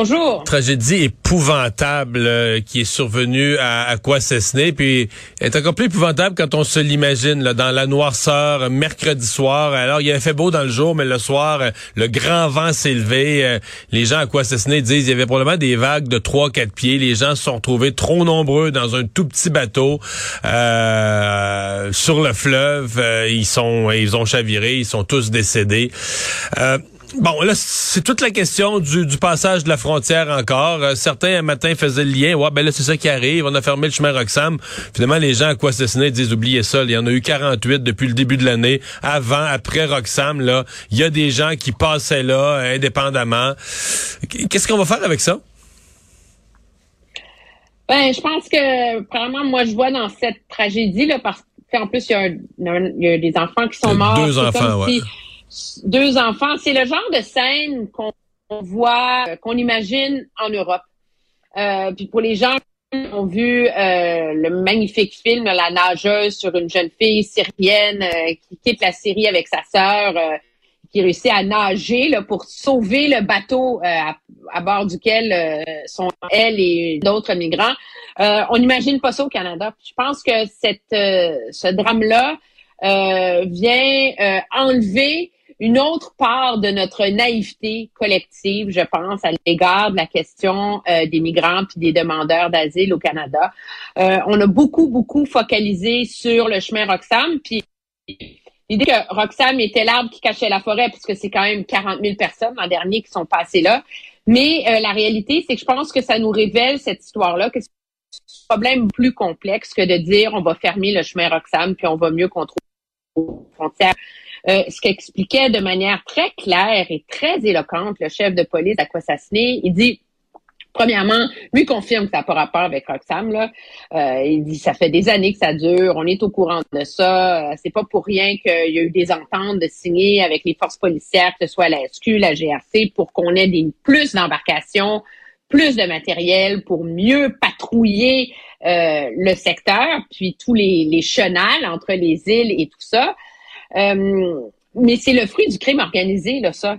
Bonjour. Tragédie épouvantable euh, qui est survenue à, à Quasesnay, puis est encore plus épouvantable quand on se l'imagine dans la noirceur euh, mercredi soir. Alors il avait fait beau dans le jour, mais le soir euh, le grand vent s'est levé. Euh, les gens à Quasesnay disent il y avait probablement des vagues de 3-4 pieds. Les gens se sont retrouvés trop nombreux dans un tout petit bateau euh, sur le fleuve. ils sont ils ont chaviré, ils sont tous décédés. Bon, là, c'est toute la question du, du, passage de la frontière encore. Euh, certains, un matin, faisaient le lien. Ouais, ben là, c'est ça qui arrive. On a fermé le chemin Roxham. Finalement, les gens à quoi disent, oubliez ça. Il y en a eu 48 depuis le début de l'année. Avant, après Roxham, là, il y a des gens qui passaient là, indépendamment. Qu'est-ce qu'on va faire avec ça? Ben, je pense que, probablement, moi, je vois dans cette tragédie-là, parce qu'en plus, il y, y, a, des enfants qui sont morts. Deux enfants, ouais deux enfants. C'est le genre de scène qu'on voit, euh, qu'on imagine en Europe. Euh, puis pour les gens qui ont vu euh, le magnifique film La nageuse sur une jeune fille syrienne qui quitte la Syrie avec sa sœur, qui réussit à nager pour sauver le bateau à, à, bord duquel sont elle et d'autres migrants. on n'imagine pas ça au Canada. Je pense que cette, ce drame-là vient enlever une autre part de notre naïveté collective, je pense, à l'égard de la question euh, des migrants puis des demandeurs d'asile au Canada. Euh, on a beaucoup, beaucoup focalisé sur le chemin Roxham, puis l'idée que Roxham était l'arbre qui cachait la forêt, puisque c'est quand même 40 000 personnes l'an dernier qui sont passées là. Mais euh, la réalité, c'est que je pense que ça nous révèle cette histoire-là, que c'est un problème plus complexe que de dire on va fermer le chemin Roxham puis on va mieux contrôler les frontières. Euh, ce qu'expliquait de manière très claire et très éloquente le chef de police à Kwasasne, il dit Premièrement, lui confirme que ça n'a pas rapport avec Roxham. Là. Euh, il dit ça fait des années que ça dure, on est au courant de ça. Euh, c'est pas pour rien qu'il y a eu des ententes de signer avec les forces policières, que ce soit la SQ, la GRC, pour qu'on ait des, plus d'embarcations, plus de matériel pour mieux patrouiller euh, le secteur, puis tous les, les chenals entre les îles et tout ça. Euh, mais c'est le fruit du crime organisé, là, ça.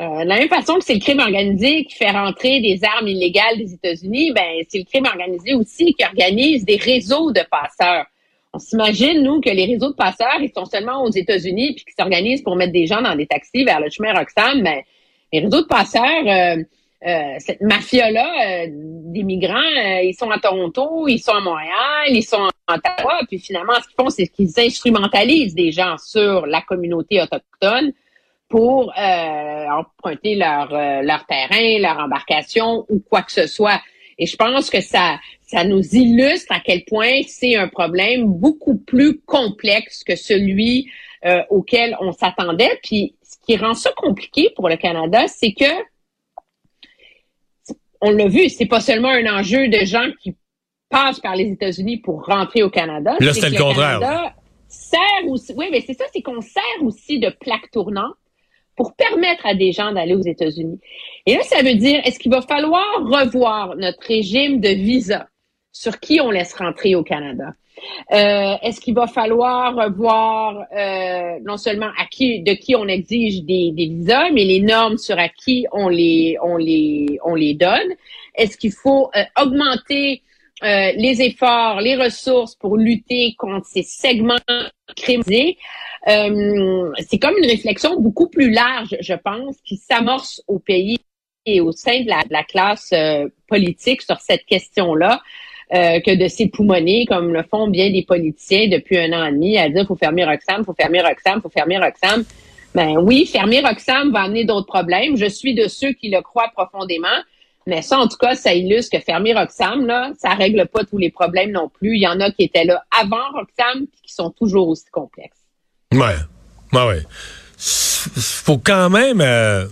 Euh, de la même façon que c'est le crime organisé qui fait rentrer des armes illégales des États-Unis, ben c'est le crime organisé aussi qui organise des réseaux de passeurs. On s'imagine, nous, que les réseaux de passeurs, ils sont seulement aux États-Unis puis qui s'organisent pour mettre des gens dans des taxis vers le chemin Roxham, mais ben, les réseaux de passeurs, euh, euh, cette mafia-là euh, des migrants, euh, ils sont à Toronto, ils sont à Montréal, ils sont en Ottawa, puis finalement, ce qu'ils font, c'est qu'ils instrumentalisent des gens sur la communauté autochtone pour emprunter leur, leur terrain, leur embarcation ou quoi que ce soit. Et je pense que ça, ça nous illustre à quel point c'est un problème beaucoup plus complexe que celui auquel on s'attendait. Puis ce qui rend ça compliqué pour le Canada, c'est que on l'a vu, c'est pas seulement un enjeu de gens qui passent par les États-Unis pour rentrer au Canada. Là, c'est le, contraire. Canada sert aussi, oui, mais c'est ça, c'est qu'on sert aussi de plaque tournante pour permettre à des gens d'aller aux États-Unis. Et là, ça veut dire, est-ce qu'il va falloir revoir notre régime de visa sur qui on laisse rentrer au Canada? Euh, Est-ce qu'il va falloir voir euh, non seulement à qui, de qui on exige des, visas, mais les normes sur à qui on les, on les, on les donne? Est-ce qu'il faut euh, augmenter les efforts, les ressources pour lutter contre ces segments criminalisés? C'est comme une réflexion beaucoup plus large, je pense, qui s'amorce au pays et au sein de la, classe politique sur cette question-là. Que de s'époumoner comme le font bien des politiciens depuis un an et demi à dire faut fermer Roxham, faut fermer Roxham, faut fermer Roxham. Ben oui, fermer Roxham va amener d'autres problèmes. Je suis de ceux qui le croient profondément. Mais ça, en tout cas, ça illustre que fermer Roxham, là, ça règle pas tous les problèmes non plus. Il y en a qui étaient là avant Roxham qui sont toujours aussi complexes. Ouais. Ouais, ouais. Faut quand même. Euh,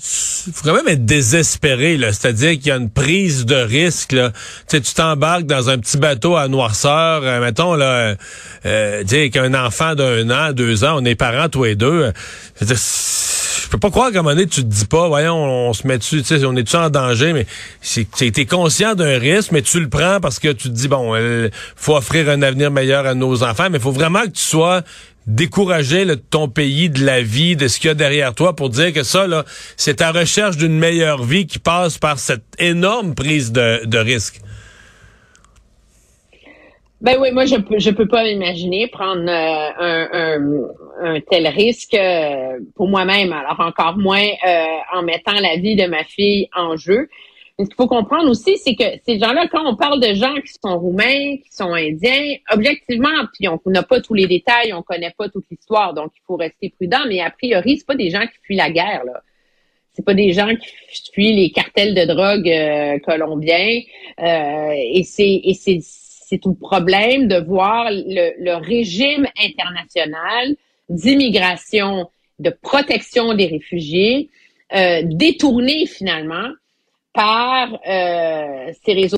faut quand même être désespéré, là. C'est-à-dire qu'il y a une prise de risque, là. Tu tu t'embarques dans un petit bateau à noirceur, euh, mettons, là, euh, dire qu'un enfant d'un an, deux ans, on est parents tous les deux. Je peux pas croire qu'à un moment donné, tu te dis pas, voyons, on, se met dessus, tu sais, on est-tu en danger, mais t'es conscient d'un risque, mais tu le prends parce que tu te dis, bon, il faut offrir un avenir meilleur à nos enfants, mais il faut vraiment que tu sois découragé de ton pays, de la vie, de ce qu'il y a derrière toi pour dire que ça, là, c'est ta recherche d'une meilleure vie qui passe par cette énorme prise de risque. Ben oui, moi je peux je peux pas m'imaginer prendre euh, un, un, tel risque euh, pour moi-même. Alors encore moins euh, en mettant la vie de ma fille en jeu. Mais ce qu'il faut comprendre aussi, c'est que ces gens-là, quand on parle de gens qui sont roumains, qui sont indiens, objectivement, puis on n'a pas tous les détails, on connaît pas toute l'histoire, donc il faut rester prudent. Mais a priori, c'est pas des gens qui fuient la guerre là c'est pas des gens qui fuient les cartels de drogue colombiens euh, et c'est et c'est c'est tout problème de voir le, régime international d'immigration, de protection des réfugiés euh, détourné finalement par euh, ces réseaux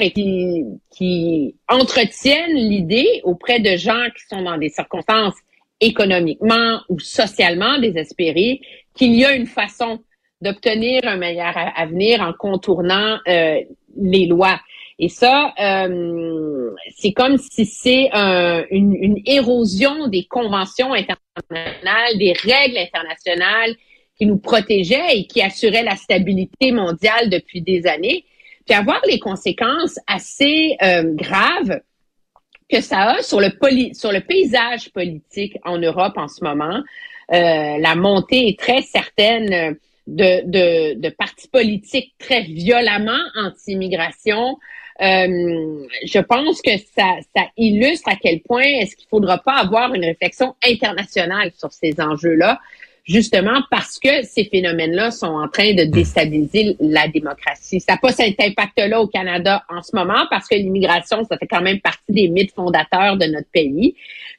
et qui, qui entretiennent l'idée auprès de gens qui sont dans des circonstances économiquement ou socialement désespérées qu'il y a une façon d'obtenir un meilleur avenir en contournant euh, les lois. Et ça, euh, c'est comme si c'est une, érosion des conventions internationales, des règles internationales qui nous protégeaient et qui assuraient la stabilité mondiale depuis des années. Puis avoir les conséquences assez euh, graves que ça a sur le, sur le paysage politique en Europe en ce moment. Euh, la montée est très certaine de, de, de partis politiques très violemment anti-immigration, je pense que ça, ça illustre à quel point est-ce qu'il faudra pas avoir une réflexion internationale sur ces enjeux-là, justement parce que ces phénomènes-là sont en train de déstabiliser la démocratie. Ça n'a pas cet impact-là au Canada en ce moment parce que l'immigration, ça fait quand même partie des mythes fondateurs de notre pays.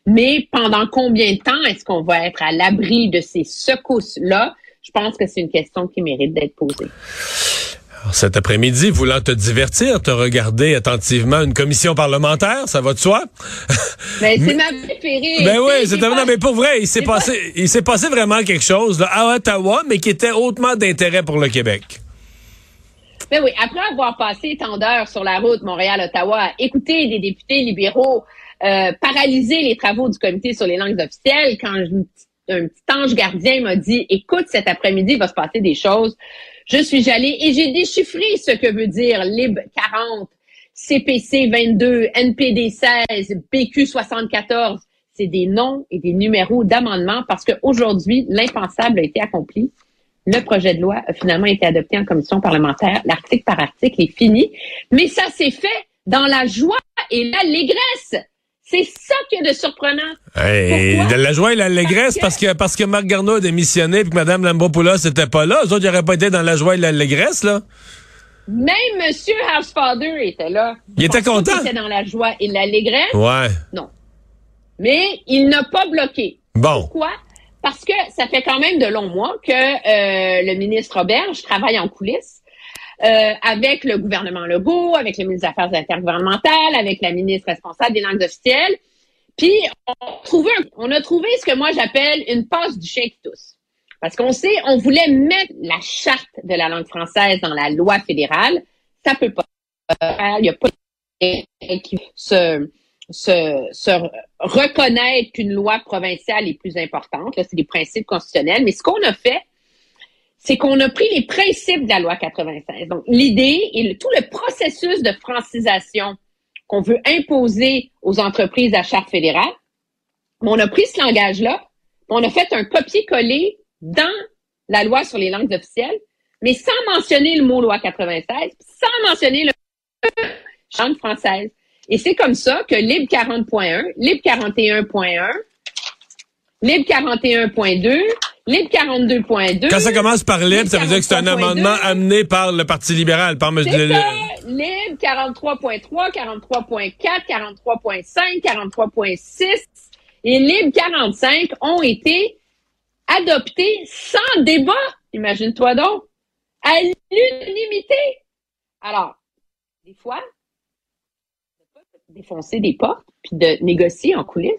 Mais pendant combien de temps est-ce qu'on va être à l'abri de ces secousses-là? Je pense que c'est une question qui mérite d'être posée. Cet après-midi, voulant te divertir, te regarder attentivement une commission parlementaire, ça va de soi? Ben, c'est ma préférée. Ben oui, c'est non, mais pour vrai, il s'est passé, il s'est passé vraiment quelque chose là, à Ottawa, mais qui était hautement d'intérêt pour le Québec. Ben oui, après avoir passé tant d'heures sur la route Montréal-Ottawa écouter des députés libéraux euh, paralyser les travaux du comité sur les langues officielles, quand un petit ange gardien m'a dit, écoute, cet après-midi, il va se passer des choses. Je suis allée et j'ai déchiffré ce que veut dire LIB 40, CPC 22, NPD 16, PQ 74. C'est des noms et des numéros d'amendements parce qu'aujourd'hui, l'impensable a été accompli. Le projet de loi a finalement été adopté en commission parlementaire. L'article par article est fini. Mais ça s'est fait dans la joie et l'allégresse c'est ça qui est de surprenant. Hey, de la joie et l'allégresse parce que parce que Marc Garneau a démissionné et que Mme Lambropoulos n'était pas là. Eux autres, ils n'auraient pas été dans la joie et l'allégresse, là. Même M. Housefather était là. Il était content. Il était dans la joie et l'allégresse? Ouais. Non. Mais il n'a pas bloqué. Bon. Pourquoi? Parce que ça fait quand même de longs mois que euh, le ministre Roberge travaille en coulisses euh, avec le gouvernement Legault, avec le ministre des Affaires intergouvernementales, avec la ministre responsable des langues officielles. Puis on a trouvé, on a trouvé ce que moi j'appelle une passe du chien qui tousse. Parce qu'on sait, on voulait mettre la charte de la langue française dans la loi fédérale. Ça peut pas. Il n'y a pas qui se, se, se reconnaître qu'une loi provinciale est plus importante. C'est des principes constitutionnels. Mais ce qu'on a fait, c'est qu'on a pris les principes de la loi 96. Donc, l'idée et tout le processus de francisation qu'on veut imposer aux entreprises à charte fédérale, on a pris ce langage-là, on a fait un copier-coller dans la loi sur les langues officielles, mais sans mentionner le mot loi 96, sans mentionner le langue française. Et c'est comme ça que Libre 40.1, Libre 41.1, Libre 41.2, Libre 42.2. Quand ça commence par Libre, ça veut dire que c'est un amendement amené par le Parti libéral, par M. Le... Libre 43.3, 43.4, 43.5, 43.6 et Libre 45 ont été adoptés sans débat. Imagine-toi donc. À l'unanimité. Alors, des fois, défoncer des portes puis de négocier en coulisses,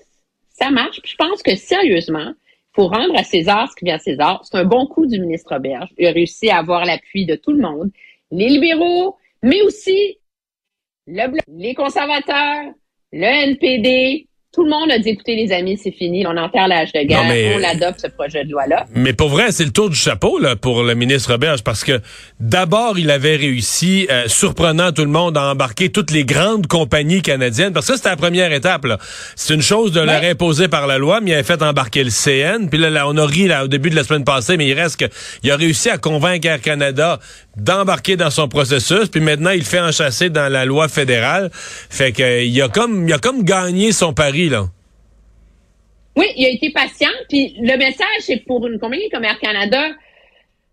ça marche. Puis je pense que sérieusement, faut rendre à César ce qui vient à César. C'est un bon coup du ministre Berge. Il a réussi à avoir l'appui de tout le monde, les libéraux, mais aussi le bloc, les conservateurs, le NPD, tout le monde a dit, écoutez, les amis, c'est fini, on enterre l'âge de guerre, on l'adopte, ce projet de loi-là. Mais pour vrai, c'est le tour du chapeau là, pour le ministre Roberge, parce que d'abord, il avait réussi, euh, surprenant tout le monde, à embarquer toutes les grandes compagnies canadiennes, parce que c'était la première étape. C'est une chose de leur imposer par la loi, mais il avait fait embarquer le CN, puis là, on a ri là, au début de la semaine passée, mais il reste que il a réussi à convaincre Air Canada d'embarquer dans son processus, puis maintenant, il fait enchasser dans la loi fédérale. Fait que il a comme il a comme gagné son pari oui, il a été patient. Puis le message, c'est pour une compagnie comme Air Canada,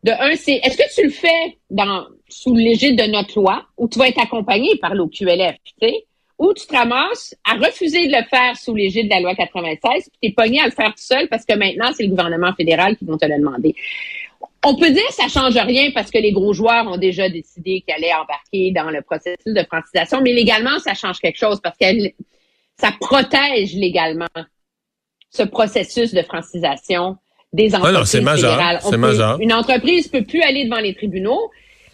de un, c'est est-ce que tu le fais dans sous l'égide de notre loi ou tu vas être accompagné par l'OQLF, tu sais, ou tu te ramasses à refuser de le faire sous l'égide de la loi 96, puis tu es pogné à le faire tout seul parce que maintenant, c'est le gouvernement fédéral qui vont te le demander. On peut dire que ça change rien parce que les gros joueurs ont déjà décidé qu'ils allaient embarquer dans le processus de francisation, mais légalement, ça change quelque chose parce que ça protège légalement ce processus de francisation des entreprises c'est majeur, C'est majeur. Une entreprise peut plus aller devant les tribunaux.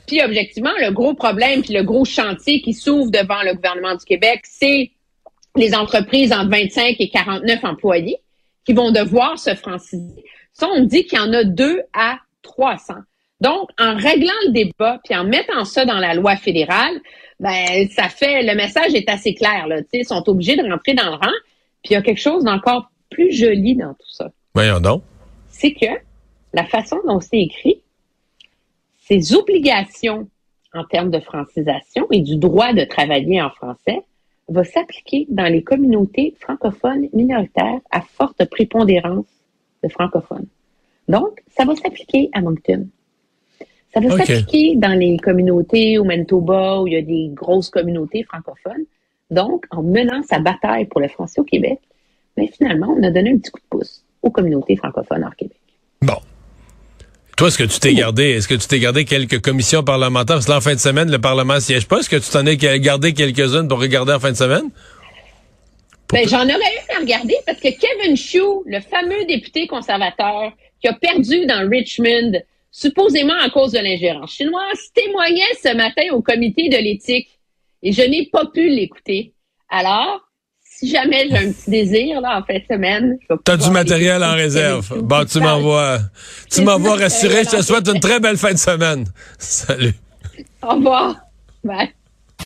Puis objectivement, le gros problème puis le gros chantier qui s'ouvre devant le gouvernement du Québec, c'est les entreprises entre 25 et 49 employés qui vont devoir se franciser. Ça, on dit qu'il y en a deux à 300. Donc, en réglant le débat puis en mettant ça dans la loi fédérale, ben ça fait le message est assez clair là. Ils sont obligés de rentrer dans le rang. Puis il y a quelque chose d'encore plus joli dans tout ça. Voyons donc. C'est que la façon dont c'est écrit, ces obligations en termes de francisation et du droit de travailler en français va s'appliquer dans les communautés francophones minoritaires à forte prépondérance de francophones. Donc, ça va s'appliquer à Moncton. Ça va s'appliquer dans les communautés au Manitoba où il y a des grosses communautés francophones. Donc, en menant sa bataille pour le français au Québec, mais finalement, on a donné un petit coup de pouce aux communautés francophones hors Québec. Bon. Toi, est-ce que tu t'es gardé, est-ce que tu t'es gardé quelques commissions parlementaires? Parce que là, en fin de semaine, le Parlement siège pas. Est-ce que tu t'en es gardé quelques-unes pour regarder en fin de semaine? Ben, j'en aurais eu à regarder parce que Kevin Chou, le fameux député conservateur qui a perdu dans Richmond, supposément à cause de l'ingérence chinoise, témoignait ce matin au comité de l'éthique et je n'ai pas pu l'écouter. Alors, si jamais j'ai un petit désir là en fin de semaine, T'as du matériel en réserve. Bon, tu m'envoies, tu m'envoies rassurer. Je te souhaite une très belle fin de semaine. Salut. Au revoir. Bye.